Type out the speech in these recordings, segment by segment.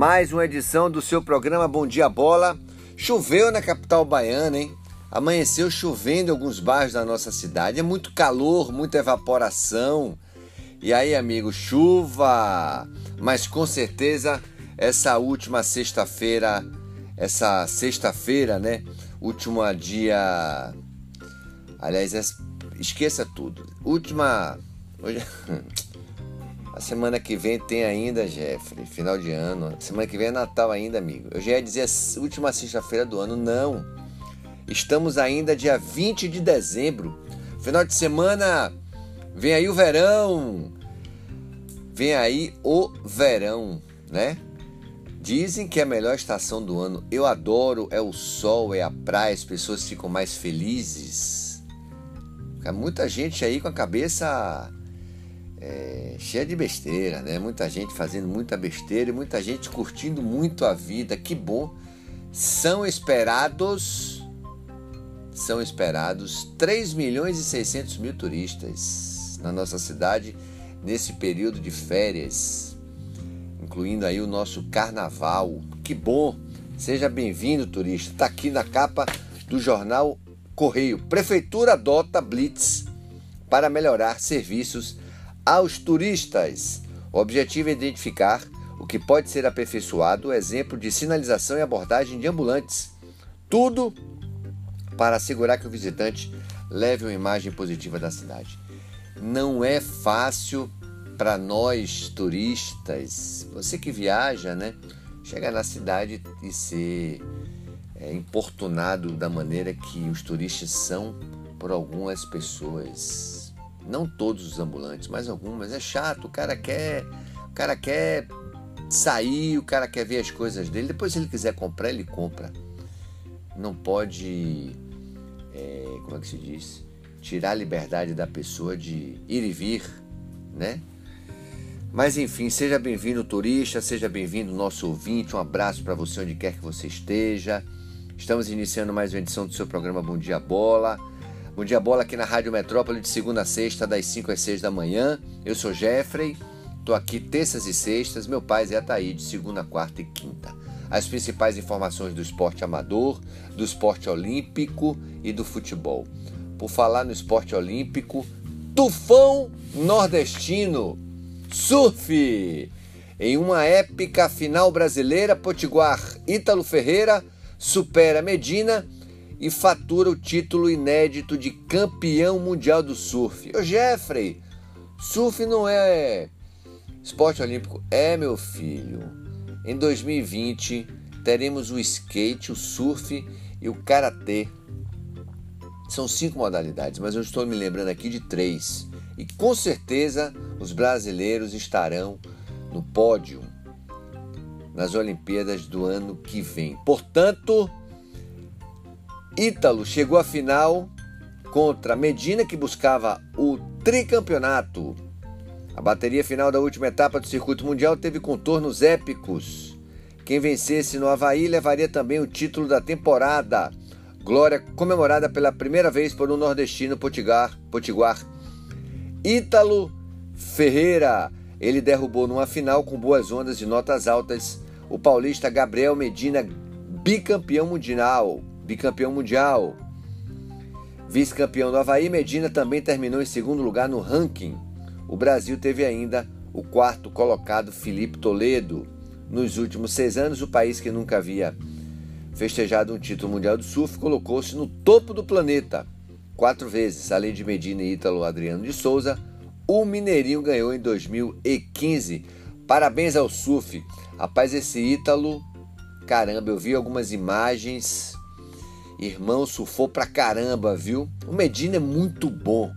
mais uma edição do seu programa Bom Dia Bola. Choveu na capital baiana, hein? Amanheceu chovendo em alguns bairros da nossa cidade. É muito calor, muita evaporação. E aí, amigo, chuva! Mas com certeza essa última sexta-feira, essa sexta-feira, né? Última dia. Aliás, esqueça tudo. Última. Semana que vem tem ainda, Jeffrey, final de ano. Semana que vem é Natal ainda, amigo. Eu já ia dizer última sexta-feira do ano. Não. Estamos ainda dia 20 de dezembro. Final de semana, vem aí o verão. Vem aí o verão, né? Dizem que é a melhor estação do ano. Eu adoro, é o sol, é a praia, as pessoas ficam mais felizes. Fica muita gente aí com a cabeça é, cheia de besteira, né? Muita gente fazendo muita besteira e muita gente curtindo muito a vida. Que bom! São esperados, são esperados 3 milhões e 600 mil turistas na nossa cidade nesse período de férias, incluindo aí o nosso carnaval. Que bom! Seja bem-vindo, turista. Está aqui na capa do jornal Correio. Prefeitura adota blitz para melhorar serviços aos turistas. O objetivo é identificar o que pode ser aperfeiçoado, exemplo de sinalização e abordagem de ambulantes. Tudo para assegurar que o visitante leve uma imagem positiva da cidade. Não é fácil para nós turistas, você que viaja, né, chegar na cidade e ser é, importunado da maneira que os turistas são por algumas pessoas não todos os ambulantes, mas algumas. É chato, o cara quer, o cara quer sair, o cara quer ver as coisas dele. Depois, se ele quiser comprar, ele compra. Não pode, é, como é que se diz? Tirar a liberdade da pessoa de ir e vir, né? Mas enfim, seja bem-vindo, turista, seja bem-vindo, nosso ouvinte. Um abraço para você onde quer que você esteja. Estamos iniciando mais uma edição do seu programa Bom Dia Bola. Bom dia, bola aqui na Rádio Metrópole de segunda a sexta, das 5 às 6 da manhã. Eu sou Jeffrey, estou aqui terças e sextas. Meu pai é Ataíde, segunda, quarta e quinta. As principais informações do esporte amador, do esporte olímpico e do futebol. Por falar no esporte olímpico, tufão nordestino, surf. Em uma épica final brasileira, Potiguar Ítalo Ferreira supera Medina e fatura o título inédito de campeão mundial do surf. Ô Jeffrey, surf não é esporte olímpico? É, meu filho. Em 2020 teremos o skate, o surf e o karatê. São cinco modalidades, mas eu estou me lembrando aqui de três. E com certeza os brasileiros estarão no pódio nas Olimpíadas do ano que vem. Portanto, Ítalo chegou à final contra Medina, que buscava o tricampeonato. A bateria final da última etapa do circuito mundial teve contornos épicos. Quem vencesse no Havaí levaria também o título da temporada. Glória comemorada pela primeira vez por um nordestino Potiguar. Potiguar. Ítalo Ferreira. Ele derrubou numa final com boas ondas de notas altas o paulista Gabriel Medina, bicampeão mundial bicampeão mundial. Vice-campeão do Havaí, Medina também terminou em segundo lugar no ranking. O Brasil teve ainda o quarto colocado, Felipe Toledo. Nos últimos seis anos, o país que nunca havia festejado um título mundial do surf colocou-se no topo do planeta. Quatro vezes, além de Medina e Ítalo Adriano de Souza, o Mineirinho ganhou em 2015. Parabéns ao surf. Rapaz, esse Ítalo, caramba, eu vi algumas imagens Irmão, surfou pra caramba, viu? O Medina é muito bom.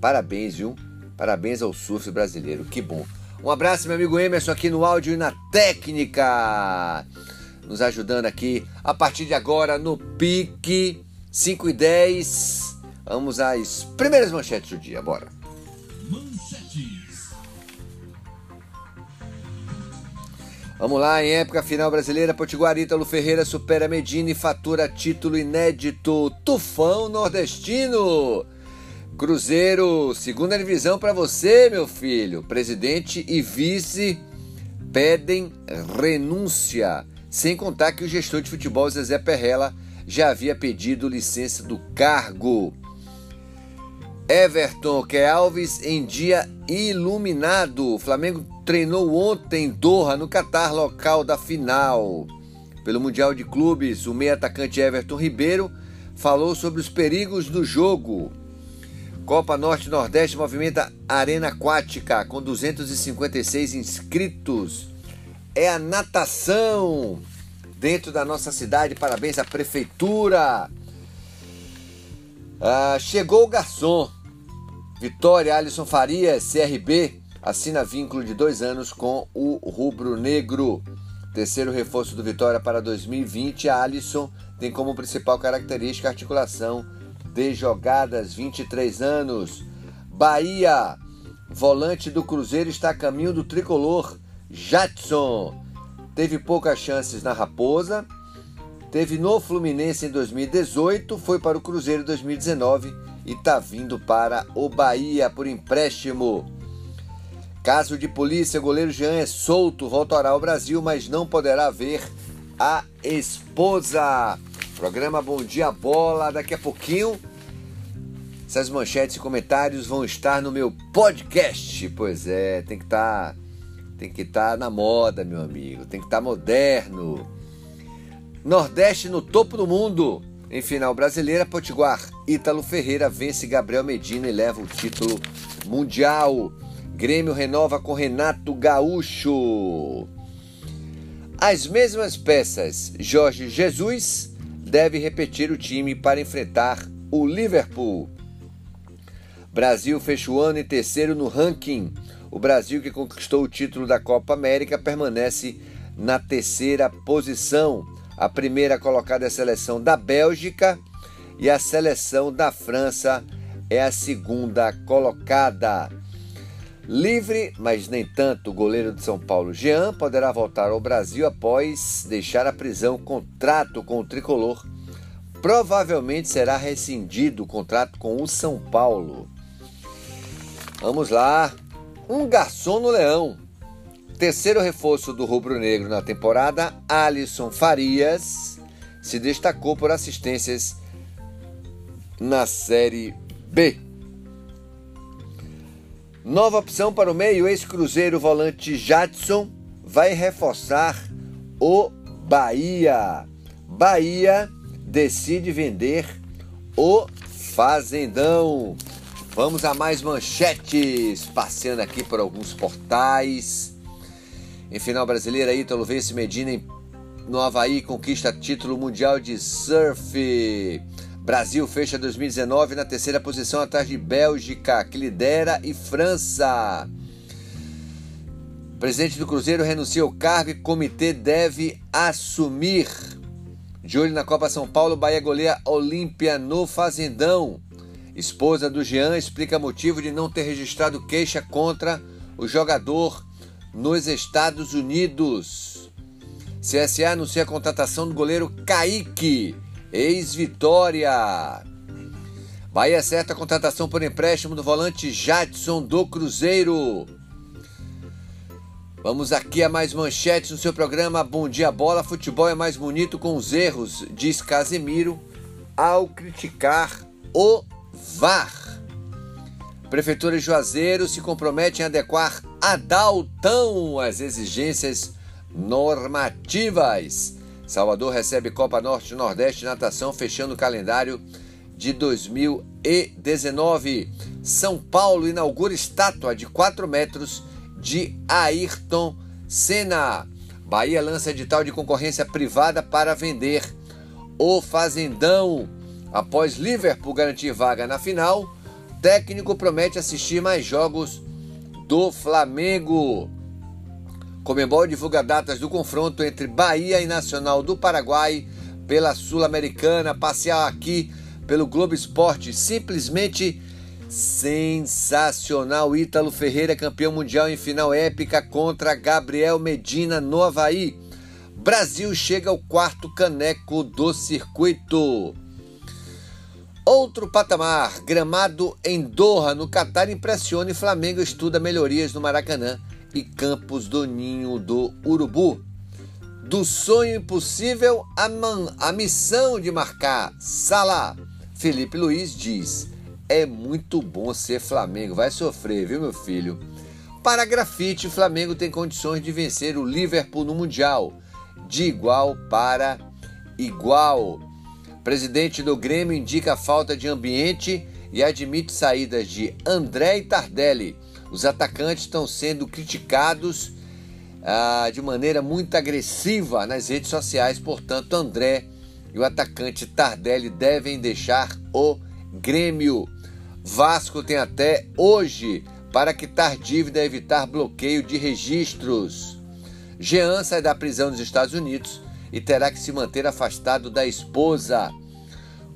Parabéns, viu? Parabéns ao surf brasileiro, que bom. Um abraço, meu amigo Emerson, aqui no áudio e na técnica. Nos ajudando aqui a partir de agora no Pique 5 e 10. Vamos às primeiras manchetes do dia, bora. Vamos lá, em época final brasileira, Potiguar Ítalo Ferreira supera Medina e fatura título inédito. Tufão nordestino. Cruzeiro, segunda divisão para você, meu filho. Presidente e vice pedem renúncia, sem contar que o gestor de futebol Zezé Perrella já havia pedido licença do cargo. Everton que Alves em dia iluminado. O Flamengo treinou ontem em Doha, no Catar, local da final. Pelo Mundial de Clubes, o meio atacante Everton Ribeiro falou sobre os perigos do jogo. Copa Norte Nordeste movimenta Arena Aquática com 256 inscritos. É a natação dentro da nossa cidade. Parabéns à prefeitura. Ah, chegou o garçom. Vitória Alisson Farias, CRB, assina vínculo de dois anos com o Rubro Negro. Terceiro reforço do Vitória para 2020, Alisson tem como principal característica a articulação de jogadas, 23 anos. Bahia, volante do Cruzeiro, está a caminho do tricolor. Jadson teve poucas chances na Raposa, teve no Fluminense em 2018, foi para o Cruzeiro em 2019 e está vindo para o Bahia por empréstimo. Caso de polícia, goleiro Jean é solto, voltará ao Brasil, mas não poderá ver a esposa. Programa Bom Dia Bola, daqui a pouquinho. Essas manchetes e comentários vão estar no meu podcast. Pois é, tem que estar tá, tem que estar tá na moda, meu amigo. Tem que estar tá moderno. Nordeste no topo do mundo. Em final brasileira, Potiguar, Ítalo Ferreira vence Gabriel Medina e leva o título mundial. Grêmio renova com Renato Gaúcho. As mesmas peças, Jorge Jesus deve repetir o time para enfrentar o Liverpool. Brasil fecha o ano em terceiro no ranking. O Brasil, que conquistou o título da Copa América, permanece na terceira posição. A primeira colocada é a seleção da Bélgica e a seleção da França é a segunda colocada. Livre, mas nem tanto, o goleiro de São Paulo, Jean, poderá voltar ao Brasil após deixar a prisão. Contrato com o tricolor provavelmente será rescindido o contrato com o São Paulo. Vamos lá. Um garçom no Leão. Terceiro reforço do Rubro Negro na temporada, Alisson Farias se destacou por assistências na Série B. Nova opção para o meio, ex-cruzeiro volante Jadson vai reforçar o Bahia. Bahia decide vender o Fazendão. Vamos a mais manchetes, passeando aqui por alguns portais. Em final brasileira, Ítalo vence Medina no Havaí conquista título mundial de surf. Brasil fecha 2019 na terceira posição atrás de Bélgica, que lidera, e França. presidente do Cruzeiro renuncia ao cargo e comitê deve assumir. De olho na Copa São Paulo, Bahia goleia Olímpia no Fazendão. Esposa do Jean explica motivo de não ter registrado queixa contra o jogador nos Estados Unidos. CSA anuncia a contratação do goleiro Kaique Ex-Vitória. Bahia acerta a contratação por empréstimo do volante Jadson do Cruzeiro. Vamos aqui a mais manchetes no seu programa Bom Dia Bola. Futebol é mais bonito com os erros, diz Casemiro ao criticar o VAR. Prefeitura de Juazeiro se compromete em adequar a Daltão às exigências normativas. Salvador recebe Copa Norte Nordeste Natação, fechando o calendário de 2019. São Paulo inaugura estátua de 4 metros de Ayrton Senna. Bahia lança edital de concorrência privada para vender o Fazendão. Após Liverpool garantir vaga na final, técnico promete assistir mais jogos do Flamengo. Comembol divulga datas do confronto entre Bahia e Nacional do Paraguai pela Sul-Americana. Passear aqui pelo Globo Esporte, simplesmente sensacional. Ítalo Ferreira, campeão mundial em final épica contra Gabriel Medina no Havaí. Brasil chega ao quarto caneco do circuito. Outro patamar, gramado em Doha, no Catar, impressiona e Flamengo estuda melhorias no Maracanã e Campos do Ninho do Urubu. Do sonho impossível à, a missão de marcar Salah. Felipe Luiz diz: É muito bom ser Flamengo. Vai sofrer, viu, meu filho? Para grafite, o Flamengo tem condições de vencer o Liverpool no Mundial, de igual para igual. Presidente do Grêmio indica falta de ambiente e admite saídas de André e Tardelli. Os atacantes estão sendo criticados ah, de maneira muito agressiva nas redes sociais, portanto, André e o atacante Tardelli devem deixar o Grêmio. Vasco tem até hoje para quitar dívida e evitar bloqueio de registros. Jean sai da prisão nos Estados Unidos e terá que se manter afastado da esposa.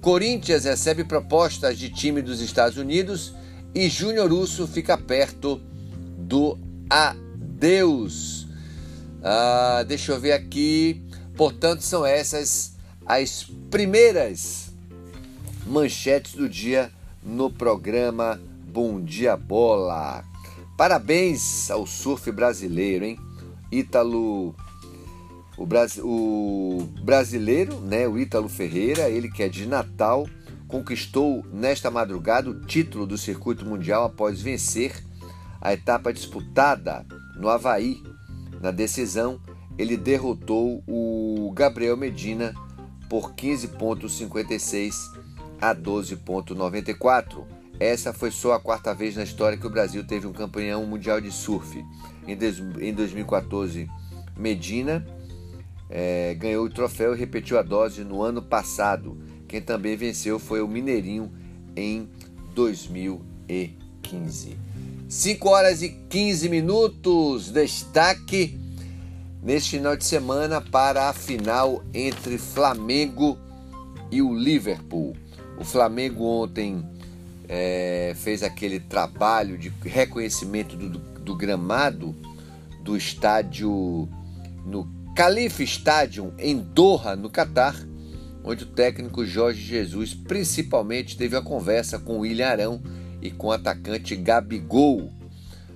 Corinthians recebe propostas de time dos Estados Unidos e Júnior Urso fica perto do adeus. Ah, deixa eu ver aqui. Portanto, são essas as primeiras manchetes do dia no programa Bom Dia Bola. Parabéns ao surf brasileiro, hein? Ítalo o, o brasileiro, né, o Ítalo Ferreira, ele que é de Natal, conquistou nesta madrugada o título do circuito mundial após vencer a etapa disputada no Havaí. Na decisão, ele derrotou o Gabriel Medina por 15,56 a 12,94. Essa foi só a quarta vez na história que o Brasil teve um campeão mundial de surf. Em 2014, Medina é, ganhou o troféu e repetiu a dose no ano passado. Quem também venceu foi o Mineirinho em 2015. 5 horas e 15 minutos. Destaque neste final de semana para a final entre Flamengo e o Liverpool. O Flamengo ontem é, fez aquele trabalho de reconhecimento do, do gramado do estádio no Khalifa Stadium em Doha, no Catar, onde o técnico Jorge Jesus principalmente teve a conversa com o William Arão e com o atacante Gabigol.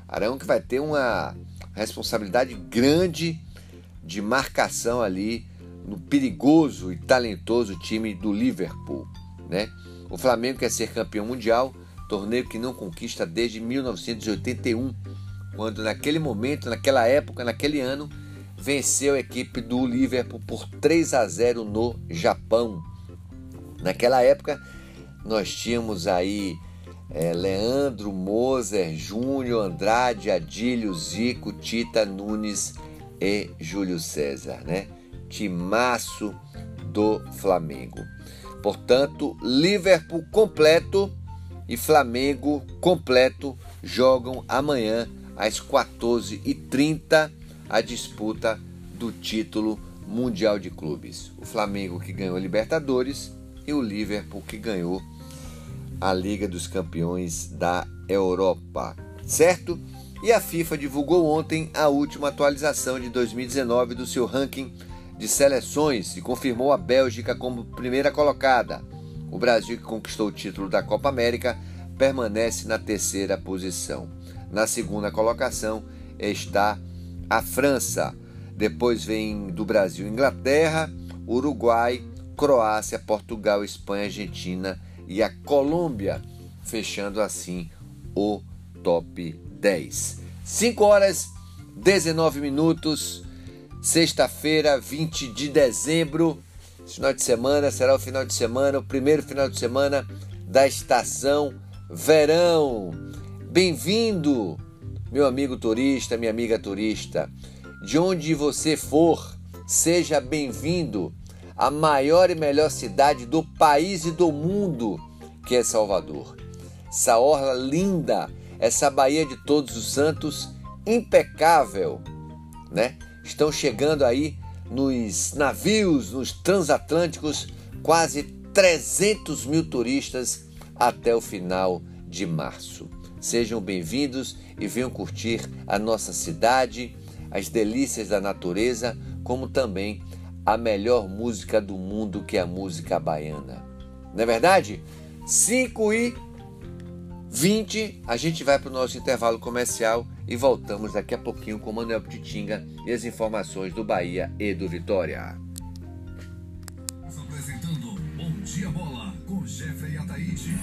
Arão que vai ter uma responsabilidade grande de marcação ali no perigoso e talentoso time do Liverpool, né? O Flamengo quer ser campeão mundial, torneio que não conquista desde 1981, quando naquele momento, naquela época, naquele ano, venceu a equipe do Liverpool por 3 a 0 no Japão. Naquela época, nós tínhamos aí é, Leandro, Moser, Júnior, Andrade, Adílio, Zico, Tita, Nunes e Júlio César, né? Timaço do Flamengo. Portanto, Liverpool completo e Flamengo completo jogam amanhã às 14h30 a disputa do título mundial de clubes. O Flamengo que ganhou a Libertadores e o Liverpool que ganhou a Liga dos Campeões da Europa, certo? E a FIFA divulgou ontem a última atualização de 2019 do seu ranking de seleções e confirmou a Bélgica como primeira colocada. O Brasil, que conquistou o título da Copa América, permanece na terceira posição. Na segunda colocação está a França. Depois vem do Brasil Inglaterra, Uruguai, Croácia, Portugal, Espanha, Argentina e a Colômbia, fechando assim o top 10. 5 horas 19 minutos, sexta-feira, 20 de dezembro. Esse final de semana será o final de semana, o primeiro final de semana da estação verão. Bem-vindo! Meu amigo turista, minha amiga turista, de onde você for, seja bem-vindo à maior e melhor cidade do país e do mundo, que é Salvador. Essa orla linda, essa Baía de Todos os Santos, impecável, né? Estão chegando aí nos navios, nos transatlânticos, quase 300 mil turistas até o final de março. Sejam bem-vindos e venham curtir a nossa cidade, as delícias da natureza, como também a melhor música do mundo, que é a música baiana. Não é verdade? 5 e 20, a gente vai para o nosso intervalo comercial e voltamos daqui a pouquinho com Manuel Ptitinga e as informações do Bahia e do Vitória. Apresentando Bom Dia Bola com Jeffrey Ataíde.